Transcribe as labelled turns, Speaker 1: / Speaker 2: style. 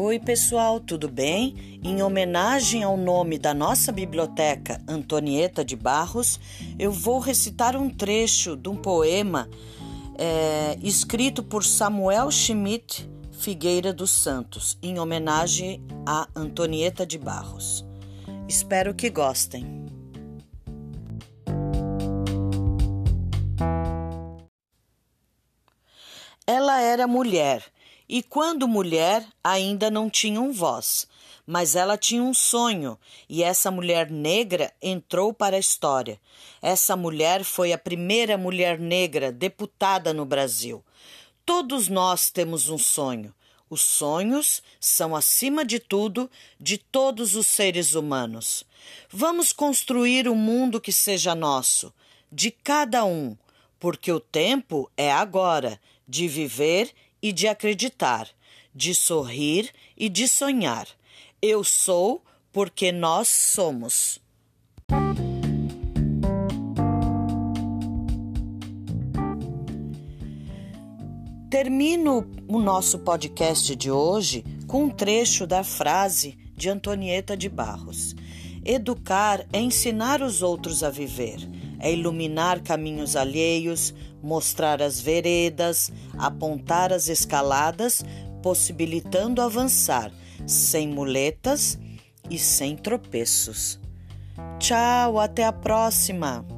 Speaker 1: Oi, pessoal, tudo bem? Em homenagem ao nome da nossa biblioteca, Antonieta de Barros, eu vou recitar um trecho de um poema é, escrito por Samuel Schmidt Figueira dos Santos, em homenagem a Antonieta de Barros. Espero que gostem. Ela era mulher e, quando mulher, ainda não tinha um voz, mas ela tinha um sonho, e essa mulher negra entrou para a história. Essa mulher foi a primeira mulher negra deputada no Brasil. Todos nós temos um sonho. Os sonhos são, acima de tudo, de todos os seres humanos. Vamos construir um mundo que seja nosso, de cada um, porque o tempo é agora de viver e de acreditar, de sorrir e de sonhar. Eu sou porque nós somos. Termino o nosso podcast de hoje com um trecho da frase de Antonieta de Barros. Educar é ensinar os outros a viver, é iluminar caminhos alheios, mostrar as veredas, apontar as escaladas, possibilitando avançar sem muletas e sem tropeços. Tchau, até a próxima!